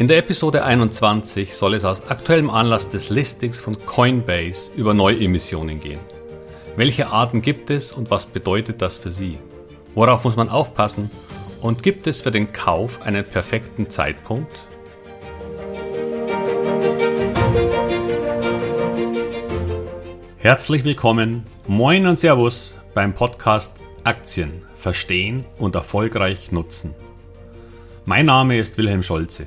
In der Episode 21 soll es aus aktuellem Anlass des Listings von Coinbase über Neuemissionen gehen. Welche Arten gibt es und was bedeutet das für Sie? Worauf muss man aufpassen? Und gibt es für den Kauf einen perfekten Zeitpunkt? Herzlich willkommen, moin und Servus beim Podcast Aktien verstehen und erfolgreich nutzen. Mein Name ist Wilhelm Scholze.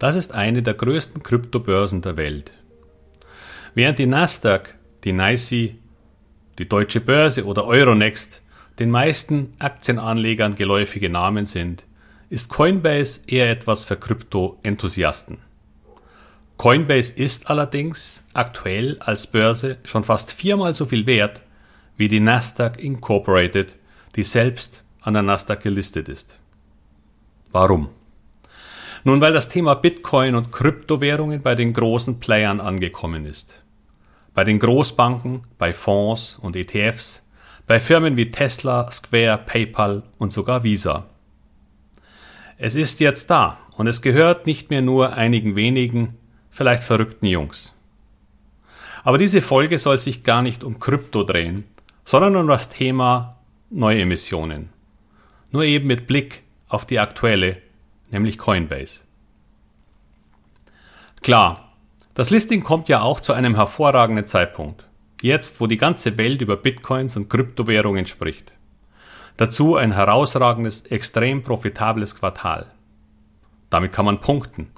das ist eine der größten Kryptobörsen der Welt. Während die Nasdaq, die NYSE, die Deutsche Börse oder Euronext den meisten Aktienanlegern geläufige Namen sind, ist Coinbase eher etwas für Krypto-Enthusiasten. Coinbase ist allerdings aktuell als Börse schon fast viermal so viel wert wie die Nasdaq Incorporated, die selbst an der Nasdaq gelistet ist. Warum? Nun, weil das Thema Bitcoin und Kryptowährungen bei den großen Playern angekommen ist. Bei den Großbanken, bei Fonds und ETFs, bei Firmen wie Tesla, Square, PayPal und sogar Visa. Es ist jetzt da und es gehört nicht mehr nur einigen wenigen, vielleicht verrückten Jungs. Aber diese Folge soll sich gar nicht um Krypto drehen, sondern um das Thema Neuemissionen. Nur eben mit Blick auf die aktuelle nämlich Coinbase. Klar, das Listing kommt ja auch zu einem hervorragenden Zeitpunkt. Jetzt, wo die ganze Welt über Bitcoins und Kryptowährungen spricht. Dazu ein herausragendes, extrem profitables Quartal. Damit kann man punkten.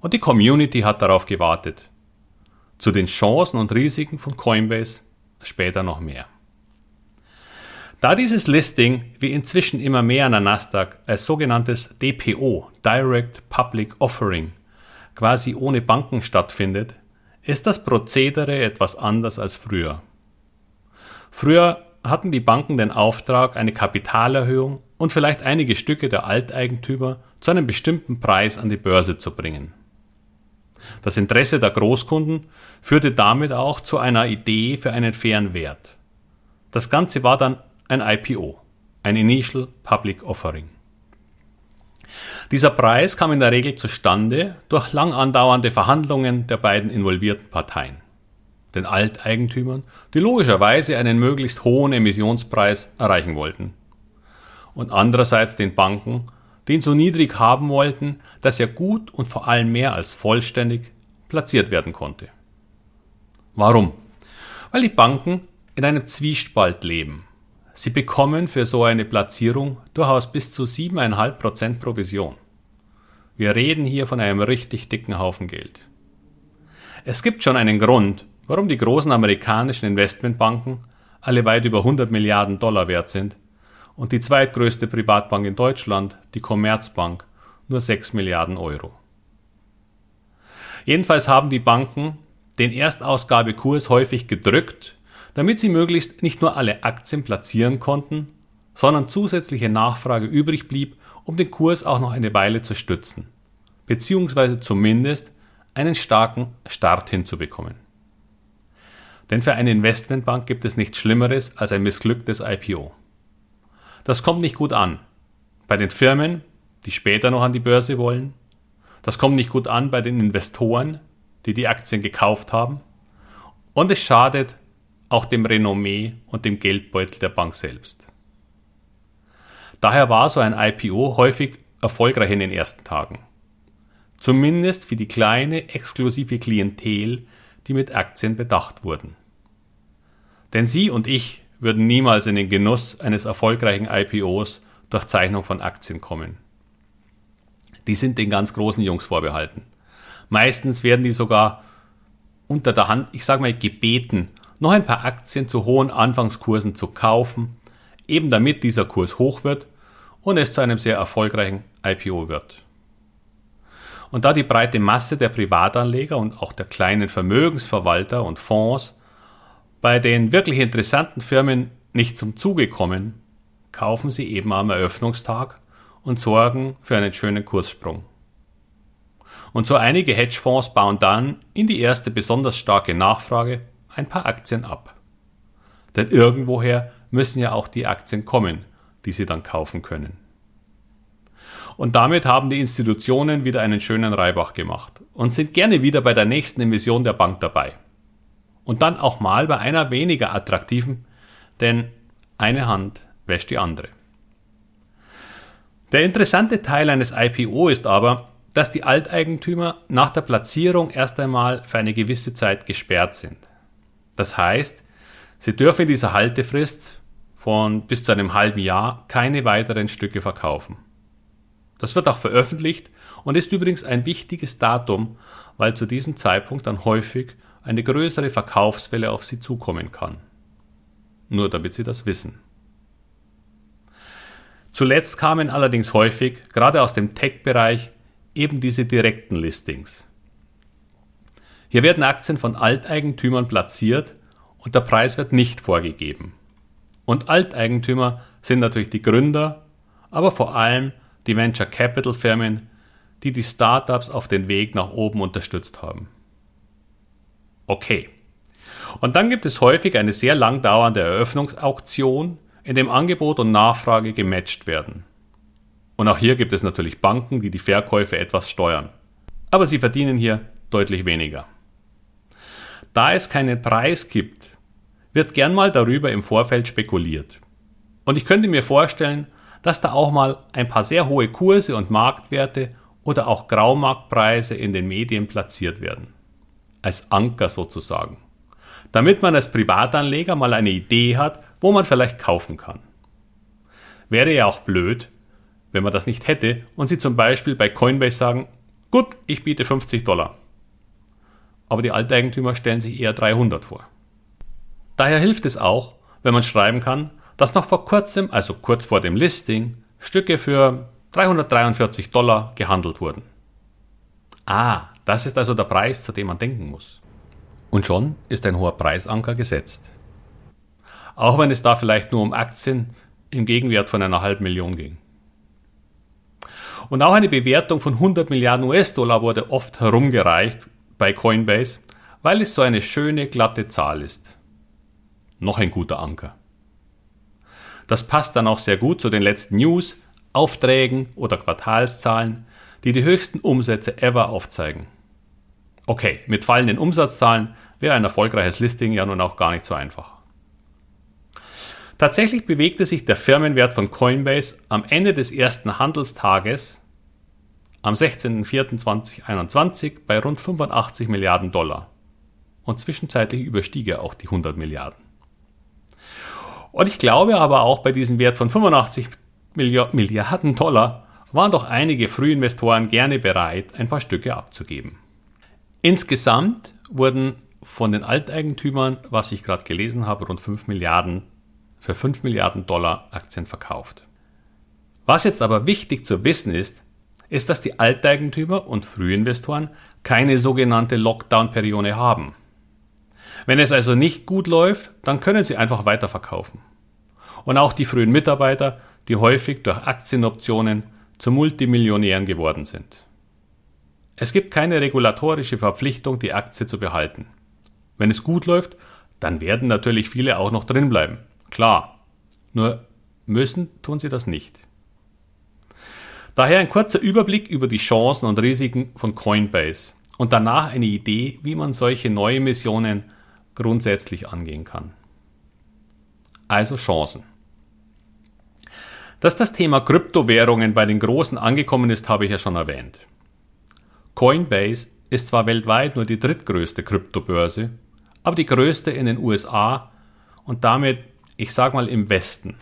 Und die Community hat darauf gewartet. Zu den Chancen und Risiken von Coinbase später noch mehr. Da dieses Listing wie inzwischen immer mehr an der Nasdaq als sogenanntes DPO, Direct Public Offering, quasi ohne Banken stattfindet, ist das Prozedere etwas anders als früher. Früher hatten die Banken den Auftrag, eine Kapitalerhöhung und vielleicht einige Stücke der Alteigentümer zu einem bestimmten Preis an die Börse zu bringen. Das Interesse der Großkunden führte damit auch zu einer Idee für einen fairen Wert. Das Ganze war dann ein IPO, ein Initial Public Offering. Dieser Preis kam in der Regel zustande durch lang andauernde Verhandlungen der beiden involvierten Parteien, den Alteigentümern, die logischerweise einen möglichst hohen Emissionspreis erreichen wollten, und andererseits den Banken, die ihn so niedrig haben wollten, dass er gut und vor allem mehr als vollständig platziert werden konnte. Warum? Weil die Banken in einem Zwiespalt leben Sie bekommen für so eine Platzierung durchaus bis zu 7,5% Provision. Wir reden hier von einem richtig dicken Haufen Geld. Es gibt schon einen Grund, warum die großen amerikanischen Investmentbanken alle weit über 100 Milliarden Dollar wert sind und die zweitgrößte Privatbank in Deutschland, die Commerzbank, nur 6 Milliarden Euro. Jedenfalls haben die Banken den Erstausgabekurs häufig gedrückt damit sie möglichst nicht nur alle Aktien platzieren konnten, sondern zusätzliche Nachfrage übrig blieb, um den Kurs auch noch eine Weile zu stützen, beziehungsweise zumindest einen starken Start hinzubekommen. Denn für eine Investmentbank gibt es nichts Schlimmeres als ein missglücktes IPO. Das kommt nicht gut an. Bei den Firmen, die später noch an die Börse wollen. Das kommt nicht gut an bei den Investoren, die die Aktien gekauft haben. Und es schadet auch dem Renommee und dem Geldbeutel der Bank selbst. Daher war so ein IPO häufig erfolgreich in den ersten Tagen. Zumindest für die kleine, exklusive Klientel, die mit Aktien bedacht wurden. Denn Sie und ich würden niemals in den Genuss eines erfolgreichen IPOs durch Zeichnung von Aktien kommen. Die sind den ganz großen Jungs vorbehalten. Meistens werden die sogar unter der Hand, ich sage mal, gebeten, noch ein paar Aktien zu hohen Anfangskursen zu kaufen, eben damit dieser Kurs hoch wird und es zu einem sehr erfolgreichen IPO wird. Und da die breite Masse der Privatanleger und auch der kleinen Vermögensverwalter und Fonds bei den wirklich interessanten Firmen nicht zum Zuge kommen, kaufen sie eben am Eröffnungstag und sorgen für einen schönen Kurssprung. Und so einige Hedgefonds bauen dann in die erste besonders starke Nachfrage ein paar Aktien ab. Denn irgendwoher müssen ja auch die Aktien kommen, die sie dann kaufen können. Und damit haben die Institutionen wieder einen schönen Reibach gemacht und sind gerne wieder bei der nächsten Emission der Bank dabei. Und dann auch mal bei einer weniger attraktiven, denn eine Hand wäscht die andere. Der interessante Teil eines IPO ist aber, dass die Alteigentümer nach der Platzierung erst einmal für eine gewisse Zeit gesperrt sind. Das heißt, sie dürfen in dieser Haltefrist von bis zu einem halben Jahr keine weiteren Stücke verkaufen. Das wird auch veröffentlicht und ist übrigens ein wichtiges Datum, weil zu diesem Zeitpunkt dann häufig eine größere Verkaufswelle auf Sie zukommen kann. Nur damit Sie das wissen. Zuletzt kamen allerdings häufig, gerade aus dem Tech-Bereich, eben diese direkten Listings. Hier werden Aktien von Alteigentümern platziert und der Preis wird nicht vorgegeben. Und Alteigentümer sind natürlich die Gründer, aber vor allem die Venture Capital Firmen, die die Startups auf den Weg nach oben unterstützt haben. Okay. Und dann gibt es häufig eine sehr lang dauernde Eröffnungsauktion, in dem Angebot und Nachfrage gematcht werden. Und auch hier gibt es natürlich Banken, die die Verkäufe etwas steuern. Aber sie verdienen hier deutlich weniger. Da es keinen Preis gibt, wird gern mal darüber im Vorfeld spekuliert. Und ich könnte mir vorstellen, dass da auch mal ein paar sehr hohe Kurse und Marktwerte oder auch Graumarktpreise in den Medien platziert werden. Als Anker sozusagen. Damit man als Privatanleger mal eine Idee hat, wo man vielleicht kaufen kann. Wäre ja auch blöd, wenn man das nicht hätte und Sie zum Beispiel bei Coinbase sagen, gut, ich biete 50 Dollar. Aber die Alteigentümer stellen sich eher 300 vor. Daher hilft es auch, wenn man schreiben kann, dass noch vor kurzem, also kurz vor dem Listing, Stücke für 343 Dollar gehandelt wurden. Ah, das ist also der Preis, zu dem man denken muss. Und schon ist ein hoher Preisanker gesetzt. Auch wenn es da vielleicht nur um Aktien im Gegenwert von einer halben Million ging. Und auch eine Bewertung von 100 Milliarden US-Dollar wurde oft herumgereicht bei Coinbase, weil es so eine schöne, glatte Zahl ist. Noch ein guter Anker. Das passt dann auch sehr gut zu den letzten News, Aufträgen oder Quartalszahlen, die die höchsten Umsätze ever aufzeigen. Okay, mit fallenden Umsatzzahlen wäre ein erfolgreiches Listing ja nun auch gar nicht so einfach. Tatsächlich bewegte sich der Firmenwert von Coinbase am Ende des ersten Handelstages am 16.04.2021 bei rund 85 Milliarden Dollar. Und zwischenzeitlich überstieg er auch die 100 Milliarden. Und ich glaube aber auch bei diesem Wert von 85 Milliarden Dollar waren doch einige Frühinvestoren gerne bereit, ein paar Stücke abzugeben. Insgesamt wurden von den Alteigentümern, was ich gerade gelesen habe, rund 5 Milliarden für 5 Milliarden Dollar Aktien verkauft. Was jetzt aber wichtig zu wissen ist, ist, dass die Alteigentümer und Frühinvestoren keine sogenannte Lockdown-Periode haben. Wenn es also nicht gut läuft, dann können sie einfach weiterverkaufen. Und auch die frühen Mitarbeiter, die häufig durch Aktienoptionen zu Multimillionären geworden sind. Es gibt keine regulatorische Verpflichtung, die Aktie zu behalten. Wenn es gut läuft, dann werden natürlich viele auch noch drinbleiben. Klar. Nur müssen tun sie das nicht. Daher ein kurzer Überblick über die Chancen und Risiken von Coinbase und danach eine Idee, wie man solche neue Missionen grundsätzlich angehen kann. Also Chancen. Dass das Thema Kryptowährungen bei den Großen angekommen ist, habe ich ja schon erwähnt. Coinbase ist zwar weltweit nur die drittgrößte Kryptobörse, aber die größte in den USA und damit, ich sage mal, im Westen.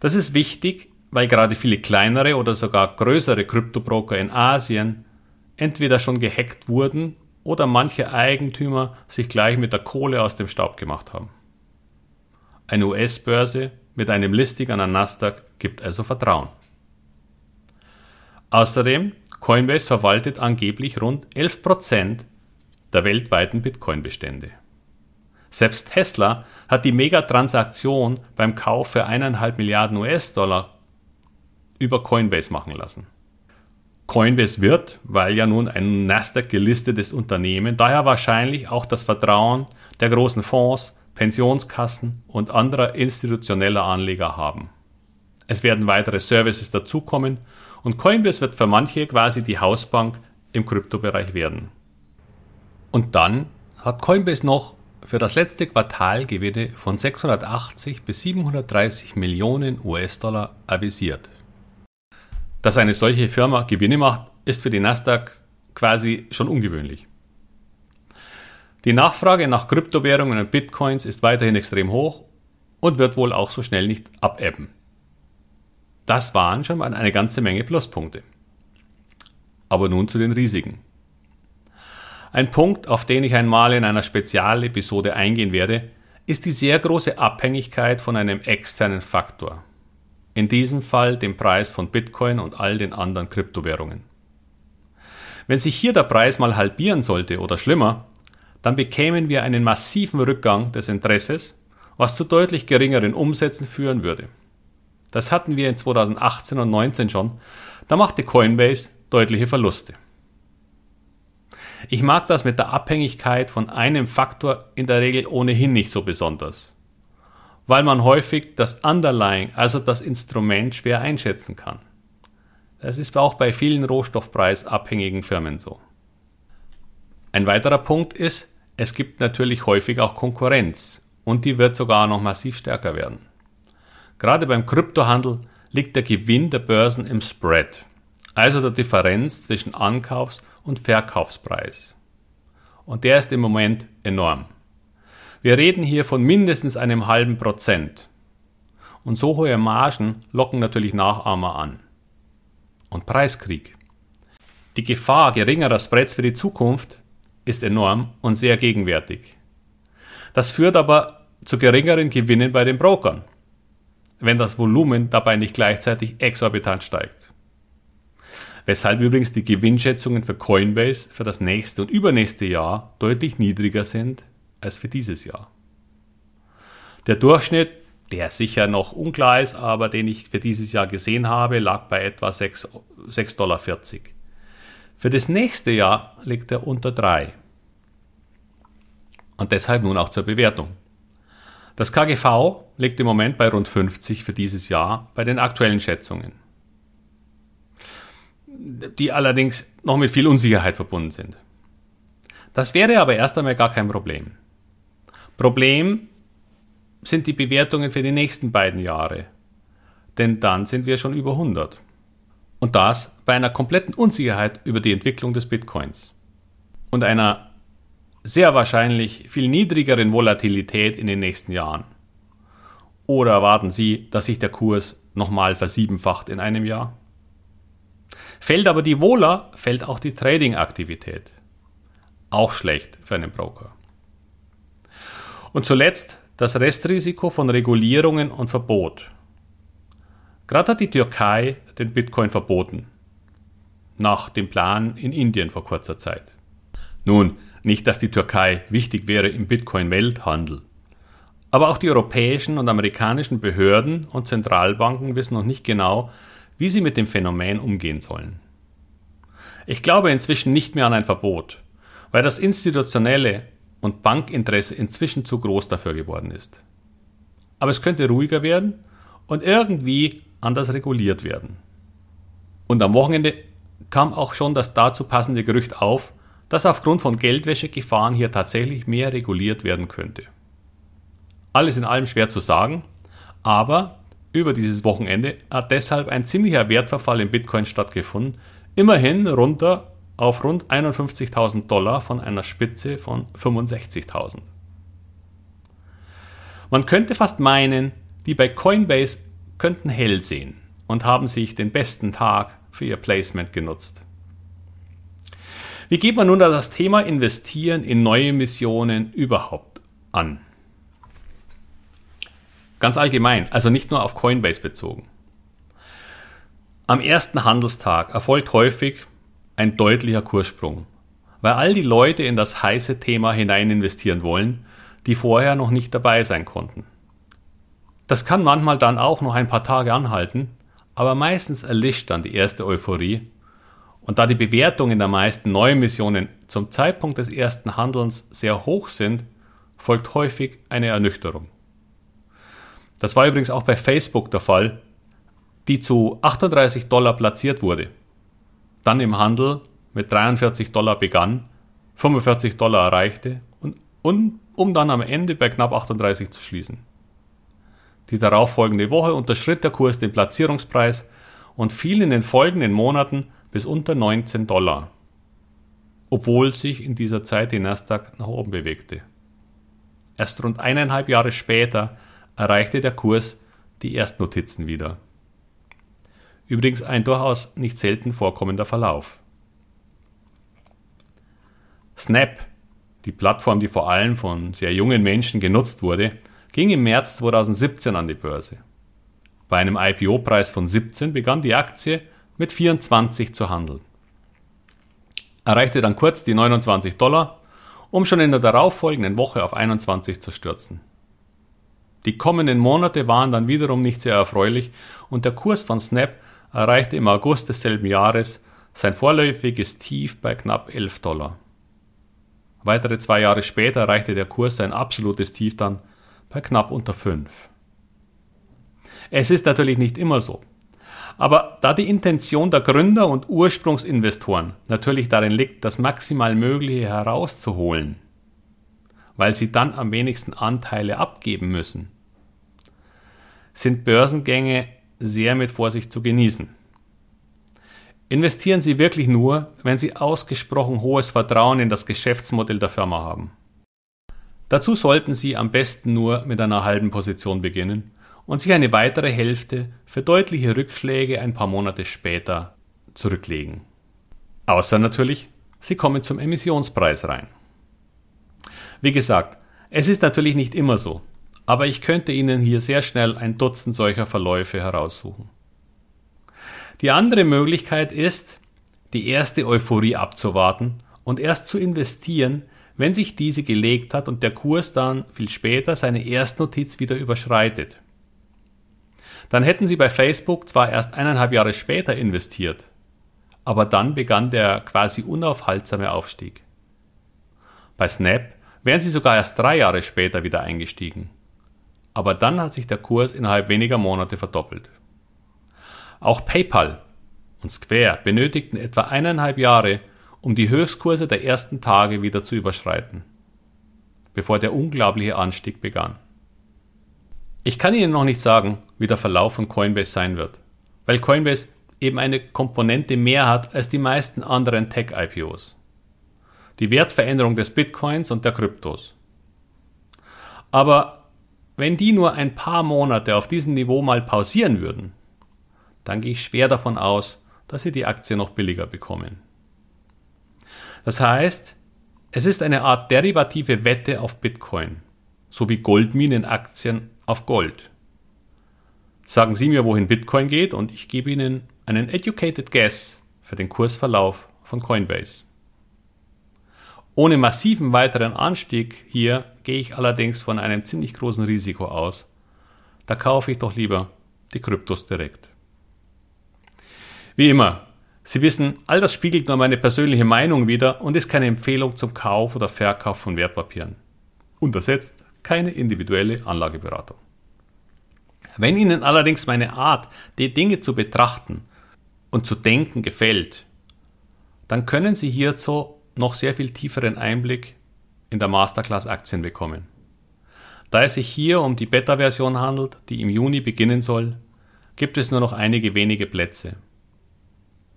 Das ist wichtig, weil gerade viele kleinere oder sogar größere Kryptobroker in Asien entweder schon gehackt wurden oder manche Eigentümer sich gleich mit der Kohle aus dem Staub gemacht haben. Eine US-Börse mit einem Listing an der Nasdaq gibt also Vertrauen. Außerdem Coinbase verwaltet angeblich rund 11% der weltweiten Bitcoin-Bestände. Selbst Tesla hat die Megatransaktion beim Kauf für 1,5 Milliarden US-Dollar über Coinbase machen lassen. Coinbase wird, weil ja nun ein Nasdaq gelistetes Unternehmen, daher wahrscheinlich auch das Vertrauen der großen Fonds, Pensionskassen und anderer institutioneller Anleger haben. Es werden weitere Services dazukommen und Coinbase wird für manche quasi die Hausbank im Kryptobereich werden. Und dann hat Coinbase noch für das letzte Quartal Gewinne von 680 bis 730 Millionen US-Dollar avisiert. Dass eine solche Firma Gewinne macht, ist für die Nasdaq quasi schon ungewöhnlich. Die Nachfrage nach Kryptowährungen und Bitcoins ist weiterhin extrem hoch und wird wohl auch so schnell nicht abebben. Das waren schon mal eine ganze Menge Pluspunkte. Aber nun zu den Risiken. Ein Punkt, auf den ich einmal in einer Spezialepisode eingehen werde, ist die sehr große Abhängigkeit von einem externen Faktor. In diesem Fall dem Preis von Bitcoin und all den anderen Kryptowährungen. Wenn sich hier der Preis mal halbieren sollte oder schlimmer, dann bekämen wir einen massiven Rückgang des Interesses, was zu deutlich geringeren Umsätzen führen würde. Das hatten wir in 2018 und 2019 schon. Da machte Coinbase deutliche Verluste. Ich mag das mit der Abhängigkeit von einem Faktor in der Regel ohnehin nicht so besonders, weil man häufig das Underlying, also das Instrument, schwer einschätzen kann. Das ist auch bei vielen rohstoffpreisabhängigen Firmen so. Ein weiterer Punkt ist, es gibt natürlich häufig auch Konkurrenz und die wird sogar noch massiv stärker werden. Gerade beim Kryptohandel liegt der Gewinn der Börsen im Spread, also der Differenz zwischen Ankaufs- und Verkaufspreis. Und der ist im Moment enorm. Wir reden hier von mindestens einem halben Prozent. Und so hohe Margen locken natürlich Nachahmer an. Und Preiskrieg. Die Gefahr geringerer Spreads für die Zukunft ist enorm und sehr gegenwärtig. Das führt aber zu geringeren Gewinnen bei den Brokern wenn das Volumen dabei nicht gleichzeitig exorbitant steigt. Weshalb übrigens die Gewinnschätzungen für Coinbase für das nächste und übernächste Jahr deutlich niedriger sind als für dieses Jahr. Der Durchschnitt, der sicher noch unklar ist, aber den ich für dieses Jahr gesehen habe, lag bei etwa 6,40 Dollar. Für das nächste Jahr liegt er unter 3. Und deshalb nun auch zur Bewertung. Das KGV liegt im Moment bei rund 50 für dieses Jahr bei den aktuellen Schätzungen, die allerdings noch mit viel Unsicherheit verbunden sind. Das wäre aber erst einmal gar kein Problem. Problem sind die Bewertungen für die nächsten beiden Jahre, denn dann sind wir schon über 100. Und das bei einer kompletten Unsicherheit über die Entwicklung des Bitcoins und einer sehr wahrscheinlich viel niedrigeren Volatilität in den nächsten Jahren? Oder erwarten Sie, dass sich der Kurs nochmal versiebenfacht in einem Jahr? Fällt aber die Wohler, fällt auch die Trading-Aktivität. Auch schlecht für einen Broker. Und zuletzt das Restrisiko von Regulierungen und Verbot. Gerade hat die Türkei den Bitcoin verboten. Nach dem Plan in Indien vor kurzer Zeit. Nun, nicht, dass die Türkei wichtig wäre im Bitcoin-Welthandel. Aber auch die europäischen und amerikanischen Behörden und Zentralbanken wissen noch nicht genau, wie sie mit dem Phänomen umgehen sollen. Ich glaube inzwischen nicht mehr an ein Verbot, weil das institutionelle und Bankinteresse inzwischen zu groß dafür geworden ist. Aber es könnte ruhiger werden und irgendwie anders reguliert werden. Und am Wochenende kam auch schon das dazu passende Gerücht auf, dass aufgrund von Geldwäschegefahren hier tatsächlich mehr reguliert werden könnte. Alles in allem schwer zu sagen, aber über dieses Wochenende hat deshalb ein ziemlicher Wertverfall in Bitcoin stattgefunden, immerhin runter auf rund 51.000 Dollar von einer Spitze von 65.000. Man könnte fast meinen, die bei Coinbase könnten hell sehen und haben sich den besten Tag für ihr Placement genutzt. Wie geht man nun das Thema Investieren in neue Missionen überhaupt an? Ganz allgemein, also nicht nur auf Coinbase bezogen. Am ersten Handelstag erfolgt häufig ein deutlicher Kurssprung, weil all die Leute in das heiße Thema hinein investieren wollen, die vorher noch nicht dabei sein konnten. Das kann manchmal dann auch noch ein paar Tage anhalten, aber meistens erlischt dann die erste Euphorie. Und da die Bewertungen der meisten Neuemissionen zum Zeitpunkt des ersten Handelns sehr hoch sind, folgt häufig eine Ernüchterung. Das war übrigens auch bei Facebook der Fall, die zu 38 Dollar platziert wurde, dann im Handel mit 43 Dollar begann, 45 Dollar erreichte und, und um dann am Ende bei knapp 38 zu schließen. Die darauffolgende Woche unterschritt der Kurs den Platzierungspreis und fiel in den folgenden Monaten bis unter 19 Dollar, obwohl sich in dieser Zeit die Nasdaq nach oben bewegte. Erst rund eineinhalb Jahre später erreichte der Kurs die Erstnotizen wieder. Übrigens ein durchaus nicht selten vorkommender Verlauf. Snap, die Plattform, die vor allem von sehr jungen Menschen genutzt wurde, ging im März 2017 an die Börse. Bei einem IPO-Preis von 17 begann die Aktie mit 24 zu handeln. Erreichte dann kurz die 29 Dollar, um schon in der darauffolgenden Woche auf 21 zu stürzen. Die kommenden Monate waren dann wiederum nicht sehr erfreulich und der Kurs von Snap erreichte im August desselben Jahres sein vorläufiges Tief bei knapp 11 Dollar. Weitere zwei Jahre später erreichte der Kurs sein absolutes Tief dann bei knapp unter 5. Es ist natürlich nicht immer so. Aber da die Intention der Gründer und Ursprungsinvestoren natürlich darin liegt, das maximal Mögliche herauszuholen, weil sie dann am wenigsten Anteile abgeben müssen, sind Börsengänge sehr mit Vorsicht zu genießen. Investieren Sie wirklich nur, wenn Sie ausgesprochen hohes Vertrauen in das Geschäftsmodell der Firma haben. Dazu sollten Sie am besten nur mit einer halben Position beginnen und sich eine weitere Hälfte für deutliche Rückschläge ein paar Monate später zurücklegen. Außer natürlich, Sie kommen zum Emissionspreis rein. Wie gesagt, es ist natürlich nicht immer so, aber ich könnte Ihnen hier sehr schnell ein Dutzend solcher Verläufe heraussuchen. Die andere Möglichkeit ist, die erste Euphorie abzuwarten und erst zu investieren, wenn sich diese gelegt hat und der Kurs dann viel später seine Erstnotiz wieder überschreitet. Dann hätten Sie bei Facebook zwar erst eineinhalb Jahre später investiert, aber dann begann der quasi unaufhaltsame Aufstieg. Bei Snap wären Sie sogar erst drei Jahre später wieder eingestiegen. Aber dann hat sich der Kurs innerhalb weniger Monate verdoppelt. Auch PayPal und Square benötigten etwa eineinhalb Jahre, um die Höchstkurse der ersten Tage wieder zu überschreiten, bevor der unglaubliche Anstieg begann. Ich kann Ihnen noch nicht sagen, wie der Verlauf von Coinbase sein wird, weil Coinbase eben eine Komponente mehr hat als die meisten anderen Tech-IPOs. Die Wertveränderung des Bitcoins und der Kryptos. Aber wenn die nur ein paar Monate auf diesem Niveau mal pausieren würden, dann gehe ich schwer davon aus, dass Sie die Aktie noch billiger bekommen. Das heißt, es ist eine Art derivative Wette auf Bitcoin, sowie Goldminenaktien auf Gold. Sagen Sie mir, wohin Bitcoin geht und ich gebe Ihnen einen educated guess für den Kursverlauf von Coinbase. Ohne massiven weiteren Anstieg hier gehe ich allerdings von einem ziemlich großen Risiko aus. Da kaufe ich doch lieber die Kryptos direkt. Wie immer, Sie wissen, all das spiegelt nur meine persönliche Meinung wider und ist keine Empfehlung zum Kauf oder Verkauf von Wertpapieren. Untersetzt keine individuelle Anlageberatung. Wenn Ihnen allerdings meine Art, die Dinge zu betrachten und zu denken gefällt, dann können Sie hierzu noch sehr viel tieferen Einblick in der Masterclass Aktien bekommen. Da es sich hier um die Beta-Version handelt, die im Juni beginnen soll, gibt es nur noch einige wenige Plätze.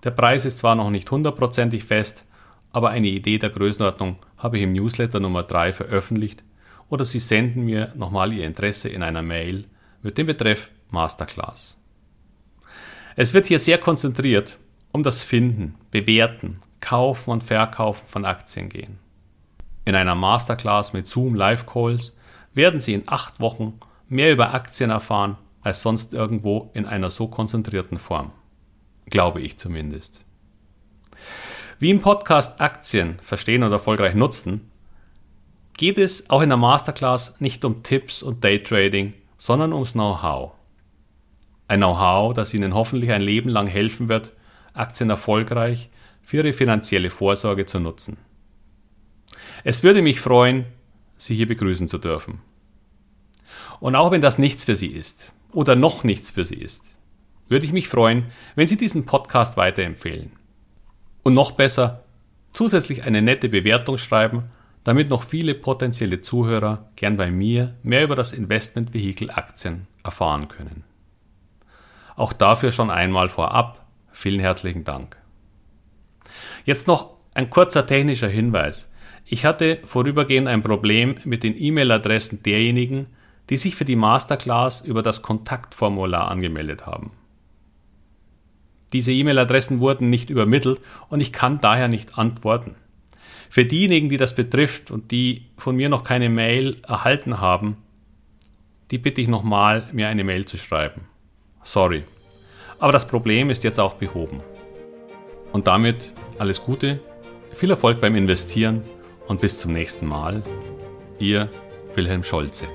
Der Preis ist zwar noch nicht hundertprozentig fest, aber eine Idee der Größenordnung habe ich im Newsletter Nummer 3 veröffentlicht oder Sie senden mir nochmal Ihr Interesse in einer Mail mit dem Betreff Masterclass. Es wird hier sehr konzentriert um das Finden, Bewerten, Kaufen und Verkaufen von Aktien gehen. In einer Masterclass mit Zoom Live Calls werden Sie in acht Wochen mehr über Aktien erfahren als sonst irgendwo in einer so konzentrierten Form glaube ich zumindest. Wie im Podcast Aktien verstehen und erfolgreich nutzen, geht es auch in der Masterclass nicht um Tipps und Daytrading, sondern ums Know-how. Ein Know-how, das Ihnen hoffentlich ein Leben lang helfen wird, Aktien erfolgreich für Ihre finanzielle Vorsorge zu nutzen. Es würde mich freuen, Sie hier begrüßen zu dürfen. Und auch wenn das nichts für Sie ist oder noch nichts für Sie ist, würde ich mich freuen, wenn Sie diesen Podcast weiterempfehlen. Und noch besser, zusätzlich eine nette Bewertung schreiben, damit noch viele potenzielle Zuhörer gern bei mir mehr über das Investmentvehikel Aktien erfahren können. Auch dafür schon einmal vorab vielen herzlichen Dank. Jetzt noch ein kurzer technischer Hinweis. Ich hatte vorübergehend ein Problem mit den E-Mail-Adressen derjenigen, die sich für die Masterclass über das Kontaktformular angemeldet haben. Diese E-Mail-Adressen wurden nicht übermittelt und ich kann daher nicht antworten. Für diejenigen, die das betrifft und die von mir noch keine Mail erhalten haben, die bitte ich nochmal, mir eine Mail zu schreiben. Sorry. Aber das Problem ist jetzt auch behoben. Und damit alles Gute, viel Erfolg beim Investieren und bis zum nächsten Mal. Ihr Wilhelm Scholze.